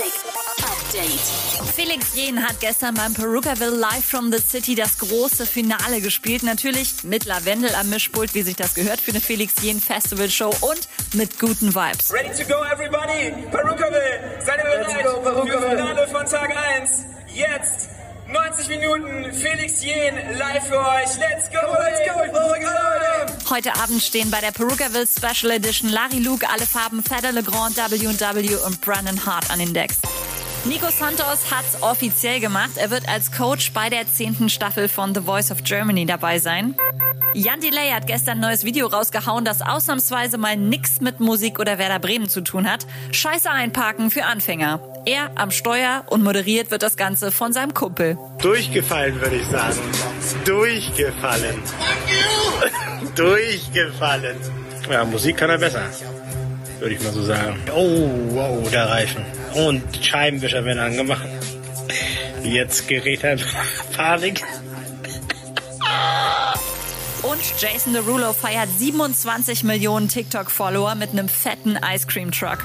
Music Update. Felix Jen hat gestern beim Perukaville Live from the City das große Finale gespielt. Natürlich mit Lavendel am Mischpult, wie sich das gehört für eine Felix Jen Festival Show und mit guten Vibes. Ready to go, everybody! Perukaville, seid ihr bereit go, Perukaville. für Finale von Tag 1? Jetzt 90 Minuten Felix Jen live für euch. Let's go! Let's go, Heute Abend stehen bei der Perukaville Special Edition Larry Luke, alle Farben, Feder Legrand, W&W und Brandon Hart an den Decks. Nico Santos hat's offiziell gemacht. Er wird als Coach bei der zehnten Staffel von The Voice of Germany dabei sein. Jan Delay hat gestern ein neues Video rausgehauen, das ausnahmsweise mal nix mit Musik oder Werder Bremen zu tun hat. Scheiße einparken für Anfänger. Er am Steuer und moderiert wird das Ganze von seinem Kumpel. Durchgefallen, würde ich sagen. Durchgefallen. Durchgefallen. Ja, Musik kann er besser. Würde ich mal so sagen. Oh, wow, der Reifen. Und Scheibenwischer werden angemacht. Jetzt gerät er in Panik. Und Jason Derulo feiert 27 Millionen TikTok-Follower mit einem fetten Ice Cream Truck.